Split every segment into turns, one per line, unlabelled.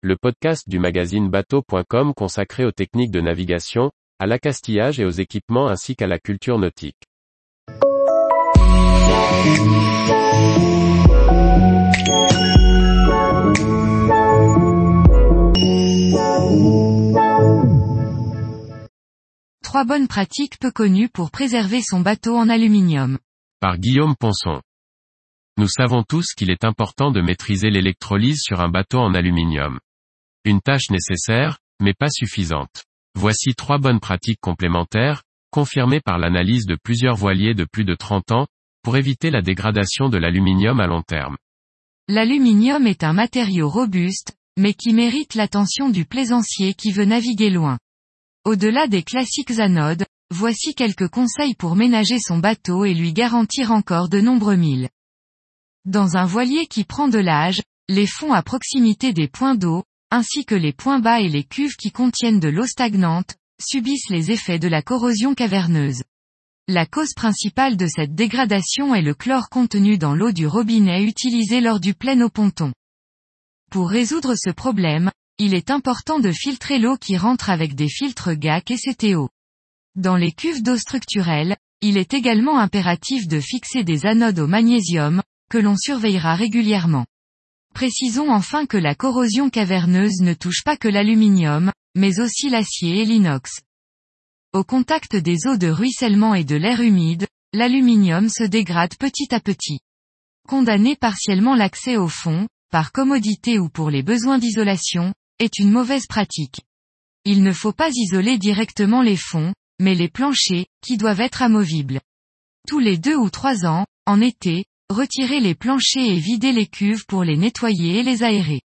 le podcast du magazine bateau.com consacré aux techniques de navigation, à l'accastillage et aux équipements ainsi qu'à la culture nautique.
Trois bonnes pratiques peu connues pour préserver son bateau en aluminium.
Par Guillaume Ponson. Nous savons tous qu'il est important de maîtriser l'électrolyse sur un bateau en aluminium. Une tâche nécessaire, mais pas suffisante. Voici trois bonnes pratiques complémentaires, confirmées par l'analyse de plusieurs voiliers de plus de 30 ans, pour éviter la dégradation de l'aluminium à long terme.
L'aluminium est un matériau robuste, mais qui mérite l'attention du plaisancier qui veut naviguer loin. Au-delà des classiques anodes, voici quelques conseils pour ménager son bateau et lui garantir encore de nombreux milles. Dans un voilier qui prend de l'âge, les fonds à proximité des points d'eau, ainsi que les points bas et les cuves qui contiennent de l'eau stagnante, subissent les effets de la corrosion caverneuse. La cause principale de cette dégradation est le chlore contenu dans l'eau du robinet utilisé lors du plein au ponton. Pour résoudre ce problème, il est important de filtrer l'eau qui rentre avec des filtres GAC et CTO. Dans les cuves d'eau structurelle, il est également impératif de fixer des anodes au magnésium, que l'on surveillera régulièrement. Précisons enfin que la corrosion caverneuse ne touche pas que l'aluminium, mais aussi l'acier et l'inox. Au contact des eaux de ruissellement et de l'air humide, l'aluminium se dégrade petit à petit. Condamner partiellement l'accès au fond, par commodité ou pour les besoins d'isolation, est une mauvaise pratique. Il ne faut pas isoler directement les fonds, mais les planchers, qui doivent être amovibles. Tous les deux ou trois ans, en été, Retirez les planchers et videz les cuves pour les nettoyer et les aérer.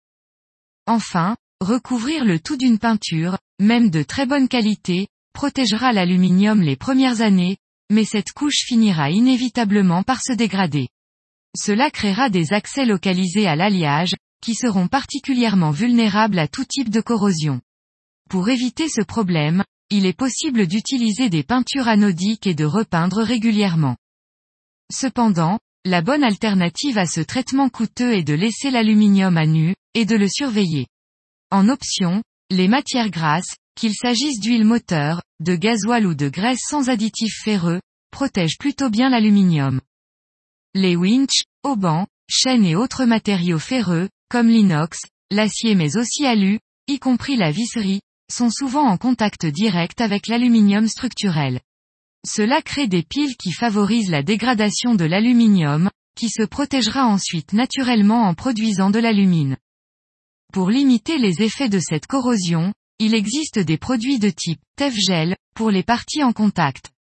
Enfin, recouvrir le tout d'une peinture, même de très bonne qualité, protégera l'aluminium les premières années, mais cette couche finira inévitablement par se dégrader. Cela créera des accès localisés à l'alliage, qui seront particulièrement vulnérables à tout type de corrosion. Pour éviter ce problème, il est possible d'utiliser des peintures anodiques et de repeindre régulièrement. Cependant, la bonne alternative à ce traitement coûteux est de laisser l'aluminium à nu, et de le surveiller. En option, les matières grasses, qu'il s'agisse d'huile moteur, de gasoil ou de graisse sans additifs ferreux, protègent plutôt bien l'aluminium. Les winches, haubans, chaînes et autres matériaux ferreux, comme l'inox, l'acier mais aussi alu, y compris la visserie, sont souvent en contact direct avec l'aluminium structurel. Cela crée des piles qui favorisent la dégradation de l'aluminium, qui se protégera ensuite naturellement en produisant de l'alumine. Pour limiter les effets de cette corrosion, il existe des produits de type Tefgel, pour les parties en contact.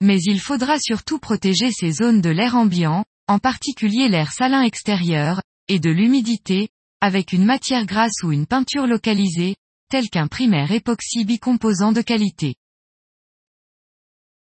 Mais il faudra surtout protéger ces zones de l'air ambiant, en particulier l'air salin extérieur, et de l'humidité, avec une matière grasse ou une peinture localisée, telle qu'un primaire époxy bicomposant de qualité.